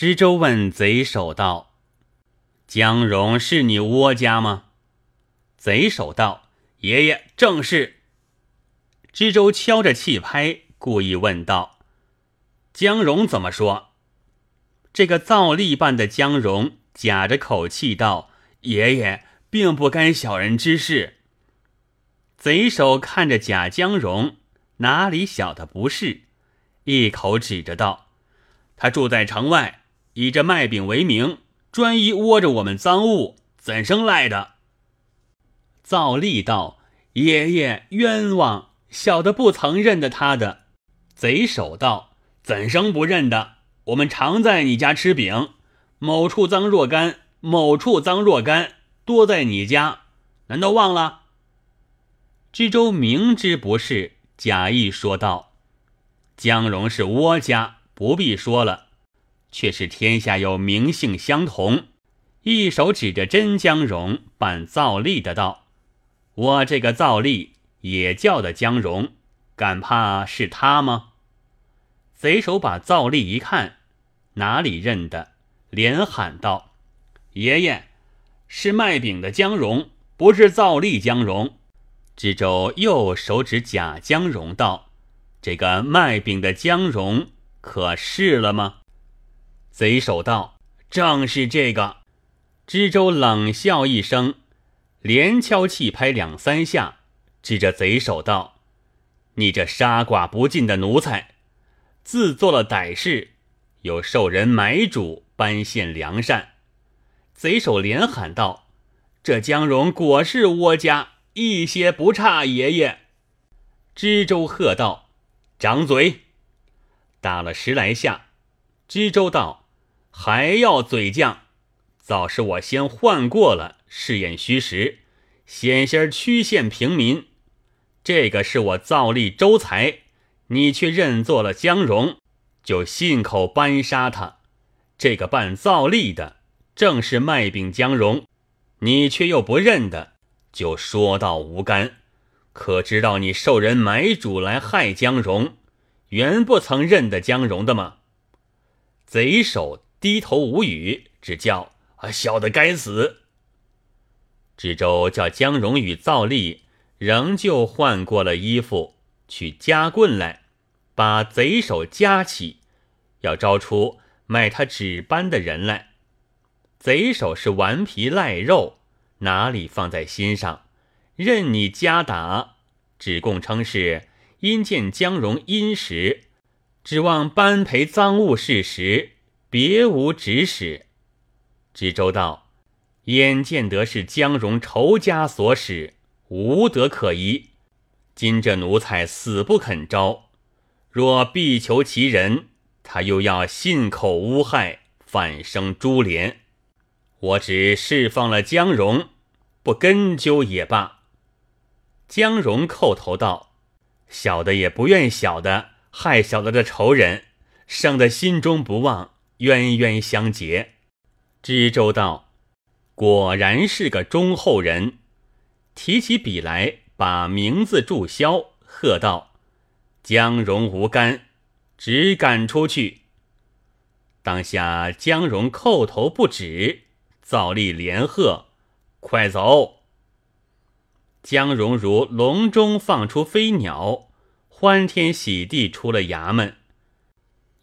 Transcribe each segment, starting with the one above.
知州问贼首道：“江荣是你窝家吗？”贼首道：“爷爷正是。”知州敲着气拍，故意问道：“江荣怎么说？”这个造例办的江荣假着口气道：“爷爷并不干小人之事。”贼首看着假江荣，哪里晓得不是，一口指着道：“他住在城外，以这卖饼为名，专一窝着我们赃物，怎生赖的？”造例道：“爷爷冤枉，小的不曾认得他的。”贼首道：“怎生不认得？我们常在你家吃饼，某处赃若干，某处赃若干，多在你家，难道忘了？”知州明知不是，假意说道：“江荣是窝家，不必说了。却是天下有名姓相同。”一手指着真江荣扮造吏的道：“我这个造吏也叫的江荣，敢怕是他吗？”贼手把造吏一看，哪里认得，连喊道：“爷爷，是卖饼的江荣，不是造例江荣。”知州又手指贾江荣道：“这个卖饼的江荣可是了吗？”贼首道：“正是这个。”知州冷笑一声，连敲气拍两三下，指着贼首道：“你这杀剐不尽的奴才，自做了歹事，又受人买主搬献良善。”贼首连喊道：“这江荣果是窝家。”一些不差，爷爷。知州喝道：“掌嘴！”打了十来下。知州道：“还要嘴犟？早是我先换过了，试验虚实，险些曲线平民。这个是我造立周才，你却认作了江荣，就信口扳杀他。这个办造立的，正是卖饼江荣，你却又不认得。”就说道无干，可知道你受人买主来害江荣，原不曾认得江荣的吗？贼首低头无语，只叫啊小的该死。知州叫江荣与造例仍旧换过了衣服，去夹棍来，把贼手夹起，要招出卖他纸班的人来。贼手是顽皮赖肉。哪里放在心上，任你加打，只供称是因见江荣殷实，指望班赔赃物事实，别无指使。知州道：眼见得是江荣仇家所使，无德可疑。今这奴才死不肯招，若必求其人，他又要信口诬害，反生株连。我只释放了江荣，不根究也罢。江荣叩头道：“小的也不愿小的害小的的仇人，生的心中不忘，冤冤相结。”知州道：“果然是个忠厚人。”提起笔来，把名字注销，喝道：“江荣无干，只赶出去。”当下江荣叩头不止。造例连喝：“快走！”江荣如笼中放出飞鸟，欢天喜地出了衙门。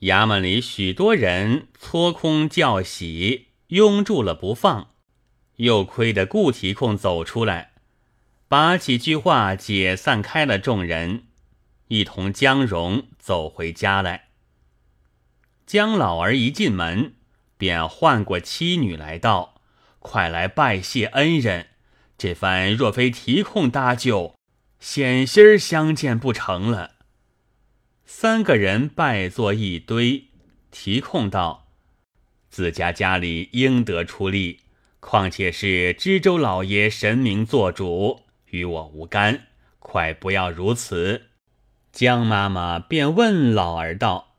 衙门里许多人搓空叫喜，拥住了不放。又亏得顾提控走出来，把几句话解散开了众人，一同江荣走回家来。江老儿一进门，便唤过妻女来道。快来拜谢恩人！这番若非提控搭救，险些儿相见不成了。三个人拜作一堆。提控道：“自家家里应得出力，况且是知州老爷神明做主，与我无干。快不要如此。”江妈妈便问老儿道：“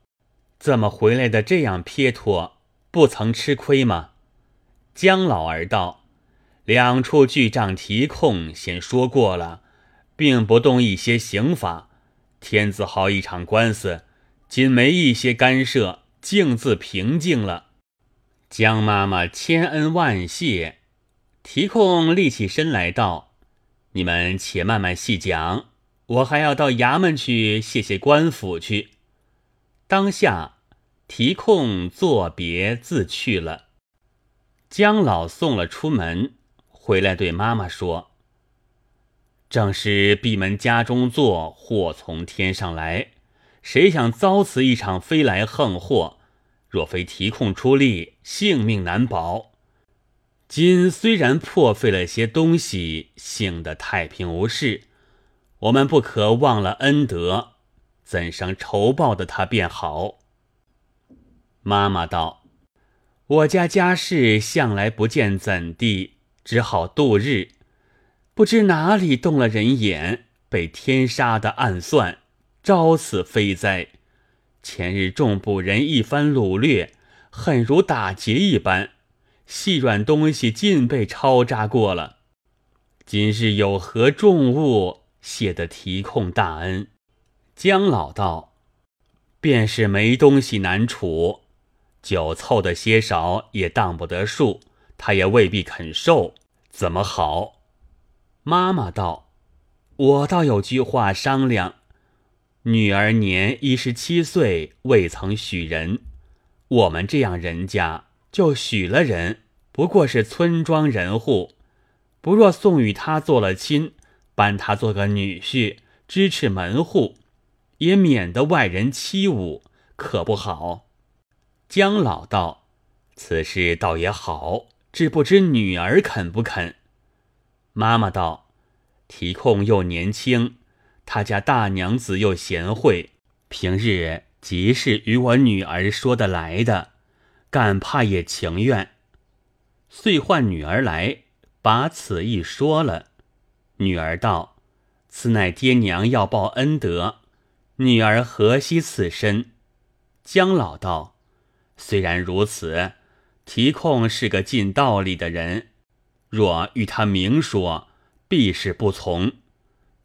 怎么回来的这样撇脱？不曾吃亏吗？”江老儿道：“两处巨账提控先说过了，并不动一些刑法。天字号一场官司，仅没一些干涉，径自平静了。”江妈妈千恩万谢。提控立起身来道：“你们且慢慢细讲，我还要到衙门去谢谢官府去。”当下提控作别自去了。江老送了出门，回来对妈妈说：“正是闭门家中坐，祸从天上来。谁想遭此一场飞来横祸？若非提控出力，性命难保。今虽然破费了些东西，幸得太平无事，我们不可忘了恩德。怎生仇报的他便好？”妈妈道。我家家事向来不见怎地，只好度日。不知哪里动了人眼，被天杀的暗算，招此非灾。前日众捕人一番掳掠，狠如打劫一般，细软东西尽被抄扎过了。今日有何重物，谢得提控大恩。姜老道，便是没东西难处。酒凑的些少也当不得数，他也未必肯受，怎么好？妈妈道：“我倒有句话商量。女儿年一十七岁，未曾许人。我们这样人家，就许了人，不过是村庄人户。不若送与他做了亲，搬他做个女婿，支持门户，也免得外人欺侮，可不好？”姜老道：“此事倒也好，只不知女儿肯不肯。”妈妈道：“提控又年轻，他家大娘子又贤惠，平日即是与我女儿说得来的，敢怕也情愿。”遂唤女儿来，把此一说了。女儿道：“此乃爹娘要报恩德，女儿何惜此身？”姜老道。虽然如此，提控是个尽道理的人，若与他明说，必是不从。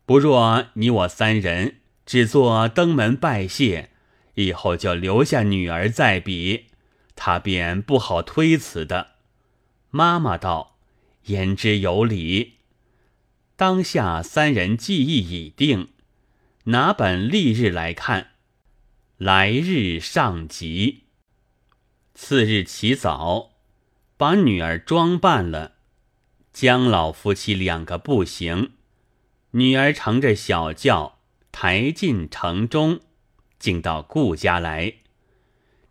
不若你我三人只做登门拜谢，以后就留下女儿在彼，他便不好推辞的。妈妈道：“言之有理。”当下三人计议已定，拿本历日来看，来日上吉。次日起早，把女儿装扮了。姜老夫妻两个步行，女儿乘着小轿抬进城中，竟到顾家来。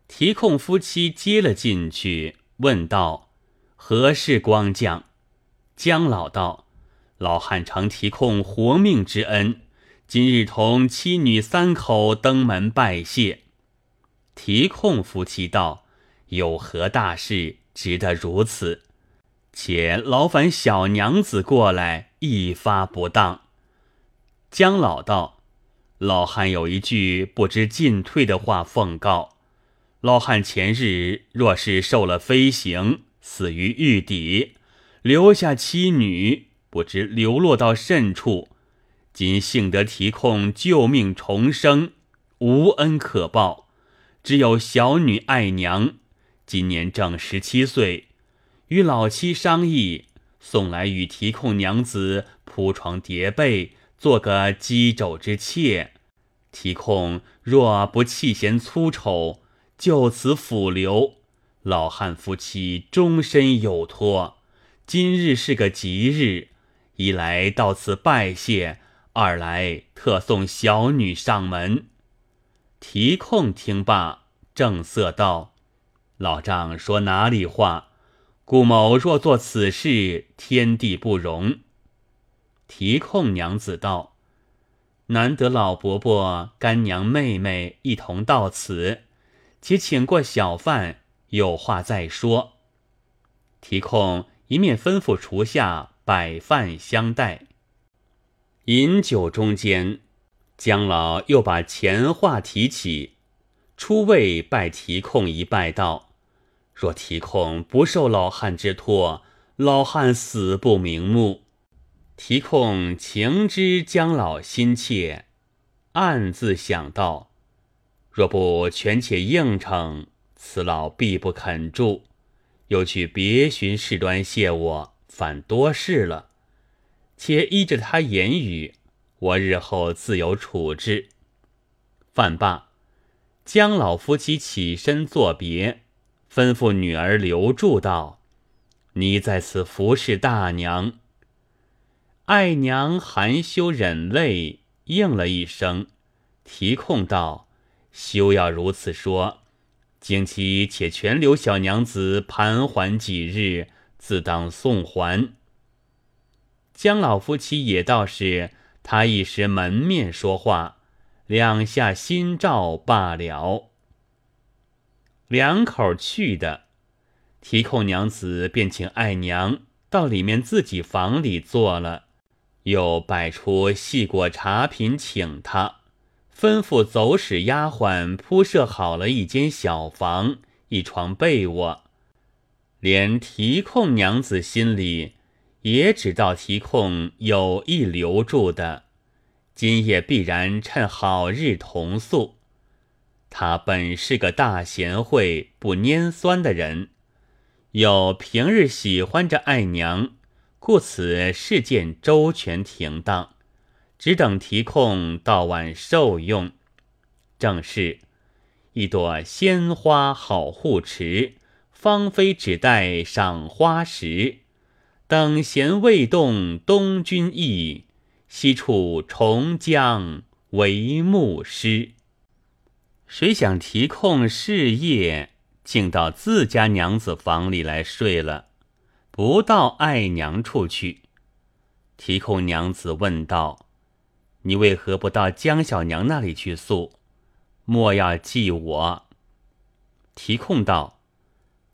提控夫妻接了进去，问道：“何事光降？”姜老道：“老汉承提控活命之恩，今日同妻女三口登门拜谢。”提控夫妻道。有何大事值得如此？且劳烦小娘子过来，一发不当。姜老道：“老汉有一句不知进退的话奉告。老汉前日若是受了飞行，死于狱底，留下妻女，不知流落到甚处。今幸得提控救命重生，无恩可报，只有小女爱娘。”今年正十七岁，与老妻商议，送来与提控娘子铺床叠被，做个鸡肘之妾。提控若不弃嫌粗丑，就此抚留，老汉夫妻终身有托。今日是个吉日，一来到此拜谢，二来特送小女上门。提控听罢，正色道。老丈说哪里话？顾某若做此事，天地不容。提控娘子道：“难得老伯伯、干娘、妹妹一同到此，且请过小饭，有话再说。”提控一面吩咐厨下摆饭相待。饮酒中间，姜老又把前话提起。出位拜提控一拜道：“若提控不受老汉之托，老汉死不瞑目。”提控情知姜老心切，暗自想到：“若不权且应承，此老必不肯住。又去别寻事端谢我，反多事了。且依着他言语，我日后自有处置。”饭罢，江老夫妻起身作别，吩咐女儿留住道：“你在此服侍大娘。”爱娘含羞忍泪，应了一声，提控道：“休要如此说，景妻且全留小娘子盘桓几日，自当送还。”江老夫妻也倒是他一时门面说话。两下心照罢了，两口去的，提控娘子便请爱娘到里面自己房里坐了，又摆出细果茶品请他，吩咐走使丫鬟铺设好了一间小房，一床被窝，连提控娘子心里也知道提控有意留住的。今夜必然趁好日同宿。他本是个大贤惠、不拈酸的人，又平日喜欢着爱娘，故此事件周全停当，只等提控到晚受用。正是一朵鲜花好护持，芳菲只待赏花时。等闲未动东君意。西处重江为牧师，谁想提控事业，竟到自家娘子房里来睡了，不到爱娘处去。提控娘子问道：“你为何不到江小娘那里去宿？莫要记我。”提控道：“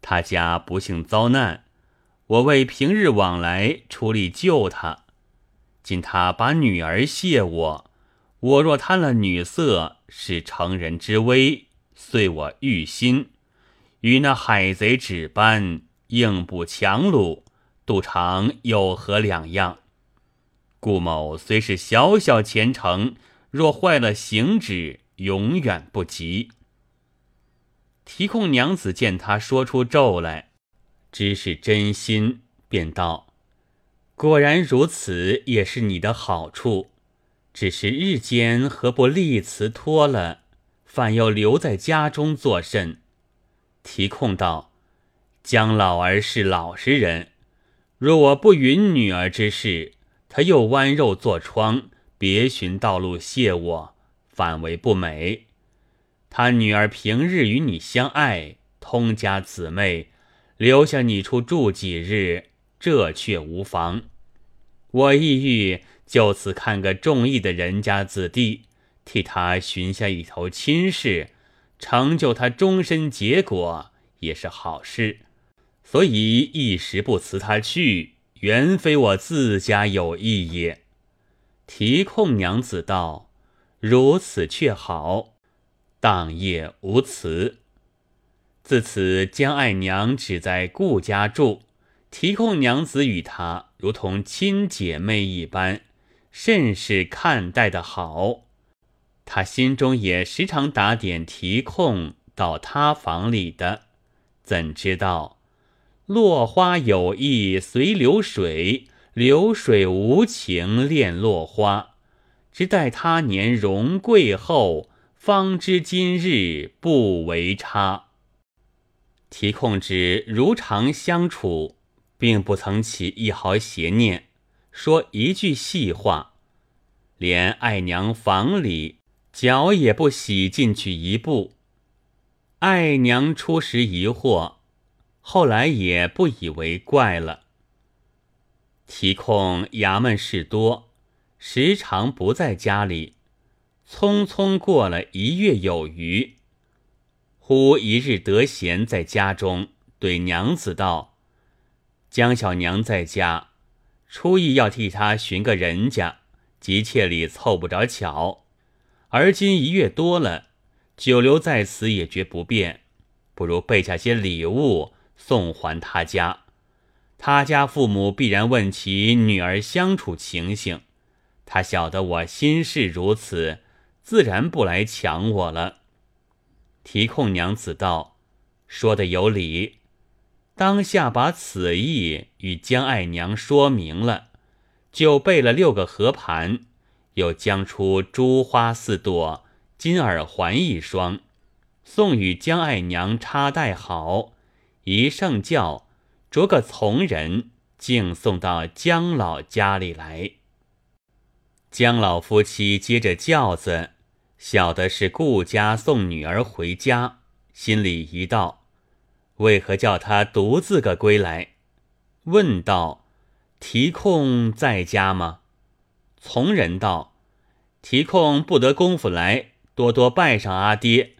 他家不幸遭难，我为平日往来出力救他。”今他把女儿谢我，我若贪了女色，是成人之危，遂我欲心，与那海贼指班，硬不强虏，杜长有何两样？顾某虽是小小前程，若坏了行止，永远不及。提控娘子见他说出咒来，知是真心，便道。果然如此，也是你的好处。只是日间何不立辞脱了，反又留在家中作甚？提控道：“姜老儿是老实人，若我不允女儿之事，他又剜肉做疮，别寻道路谢我，反为不美。他女儿平日与你相爱，通家姊妹，留下你处住几日，这却无妨。”我意欲就此看个中意的人家子弟，替他寻下一头亲事，成就他终身结果，也是好事。所以一时不辞他去，原非我自家有意也。提控娘子道：“如此却好，当夜无辞。自此江爱娘只在顾家住。”提控娘子与她如同亲姐妹一般，甚是看待的好。他心中也时常打点提控到他房里的，怎知道落花有意随流水，流水无情恋落花。只待他年荣贵后，方知今日不为差。提控之如常相处。并不曾起一毫邪念，说一句细话，连爱娘房里脚也不洗进去一步。爱娘初时疑惑，后来也不以为怪了。提控衙门事多，时常不在家里，匆匆过了一月有余。忽一日得闲在家中，对娘子道。江小娘在家，初意要替他寻个人家，急切里凑不着巧。而今一月多了，久留在此也觉不便，不如备下些礼物送还他家。他家父母必然问其女儿相处情形，他晓得我心事如此，自然不来抢我了。提控娘子道：“说的有理。”当下把此意与江爱娘说明了，就备了六个和盘，又将出珠花四朵、金耳环一双，送与江爱娘插戴好，一上轿着个从人，径送到江老家里来。江老夫妻接着轿子，晓得是顾家送女儿回家，心里一道。为何叫他独自个归来？问道：“提控在家吗？”从人道：“提控不得功夫来，多多拜上阿爹。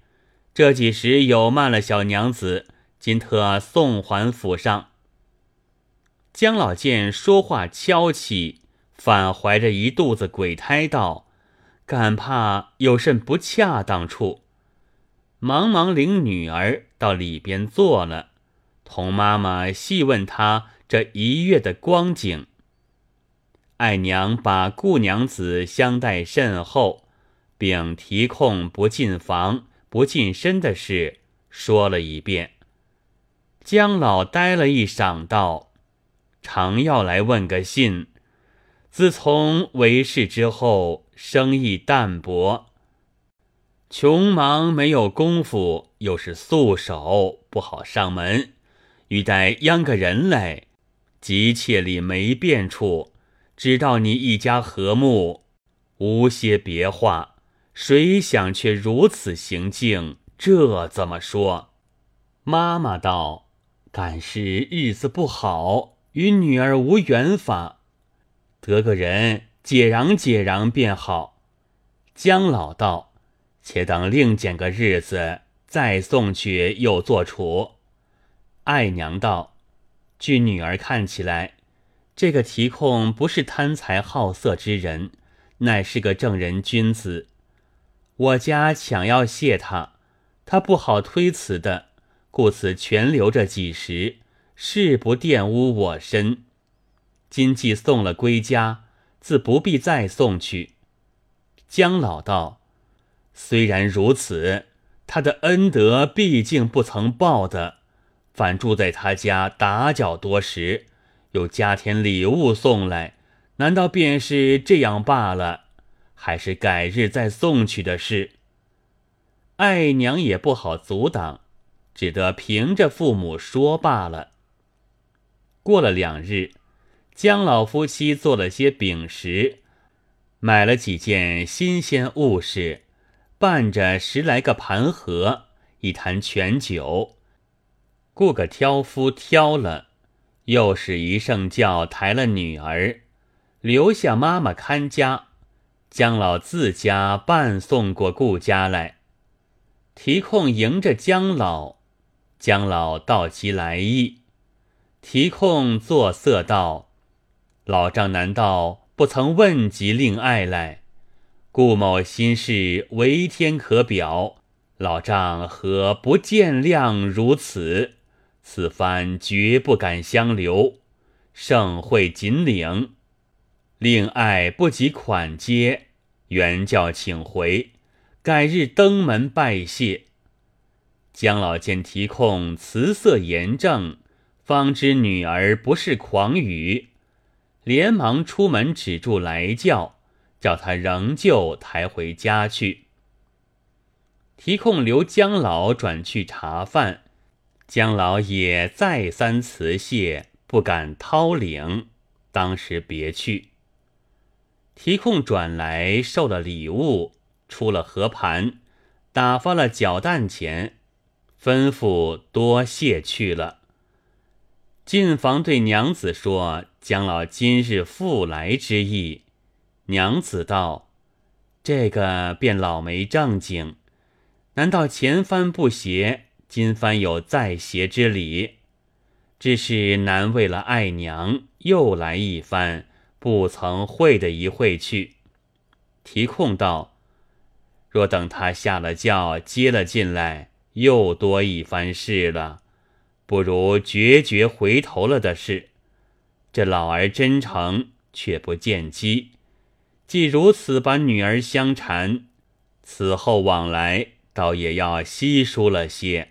这几时有慢了小娘子，今特送还府上。”姜老见说话悄气，反怀着一肚子鬼胎，道：“敢怕有甚不恰当处？”忙忙领女儿到里边坐了，同妈妈细问她这一月的光景。爱娘把顾娘子相待甚厚，并提控不进房、不进身的事说了一遍。姜老呆了一晌，道：“常要来问个信。自从为事之后，生意淡薄。”穷忙没有功夫，又是素手不好上门，欲待央个人来，急切里没变处，知道你一家和睦，无些别话。谁想却如此行径，这怎么说？妈妈道：“敢是日子不好，与女儿无缘法，得个人解嚷解嚷便好。”姜老道。且等另拣个日子再送去，又做厨。爱娘道：“据女儿看起来，这个提控不是贪财好色之人，乃是个正人君子。我家想要谢他，他不好推辞的，故此全留着几时，誓不玷污我身。今既送了归家，自不必再送去。”姜老道。虽然如此，他的恩德毕竟不曾报的，反住在他家打搅多时，又加添礼物送来，难道便是这样罢了？还是改日再送去的事？爱娘也不好阻挡，只得凭着父母说罢了。过了两日，姜老夫妻做了些饼食，买了几件新鲜物事。伴着十来个盘盒，一坛全酒，雇个挑夫挑了，又是一圣轿抬了女儿，留下妈妈看家，姜老自家伴送过顾家来，提控迎着姜老，姜老道其来意，提控作色道：“老丈难道不曾问及令爱来？”顾某心事为天可表，老丈何不见谅如此？此番绝不敢相留，盛会锦领。令爱不及款接，原教请回，改日登门拜谢。姜老见提控辞色严正，方知女儿不是狂语，连忙出门止住来叫。叫他仍旧抬回家去。提控留姜老转去茶饭，姜老也再三辞谢，不敢掏领，当时别去。提控转来受了礼物，出了和盘，打发了搅蛋钱，吩咐多谢去了。进房对娘子说：“姜老今日复来之意。”娘子道：“这个便老没正经，难道前番不邪，今番有再邪之理？只是难为了爱娘，又来一番，不曾会的一会去。”提控道：“若等他下了轿，接了进来，又多一番事了，不如决绝回头了的事。这老儿真诚，却不见机。”既如此把女儿相缠，此后往来倒也要稀疏了些。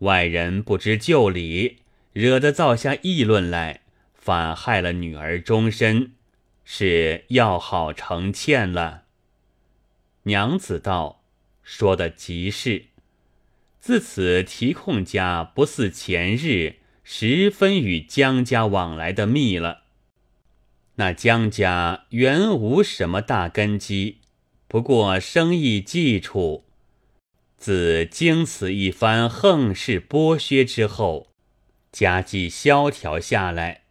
外人不知就理，惹得造下议论来，反害了女儿终身，是要好成欠了。娘子道：“说的极是。自此提控家不似前日，十分与江家往来的密了。那江家原无什么大根基，不过生意基础。自经此一番横事剥削之后，家计萧条下来。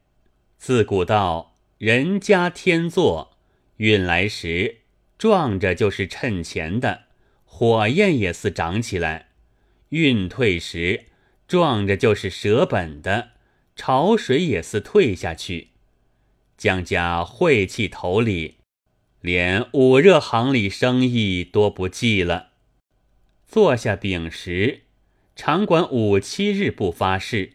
自古道人家天作，运来时。”撞着就是趁钱的，火焰也似长起来；运退时，撞着就是舍本的，潮水也似退下去。江家晦气头里，连五热行里生意多不计了。坐下丙时，常管五七日不发誓，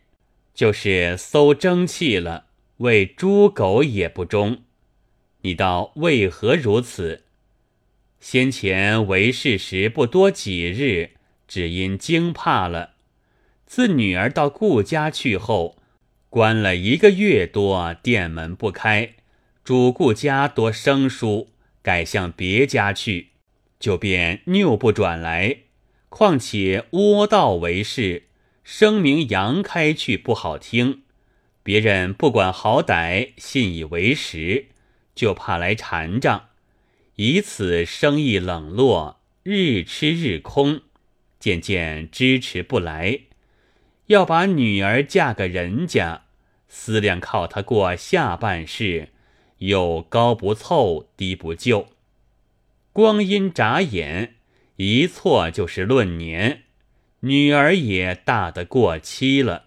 就是搜蒸气了，喂猪狗也不忠。你道为何如此？先前为事时不多几日，只因惊怕了。自女儿到顾家去后，关了一个月多，店门不开，主顾家多生疏，改向别家去，就便拗不转来。况且窝道为事，声名扬开去不好听，别人不管好歹，信以为实，就怕来缠账。以此生意冷落，日吃日空，渐渐支持不来。要把女儿嫁个人家，思量靠她过下半世，又高不凑，低不就。光阴眨眼，一错就是论年，女儿也大得过期了。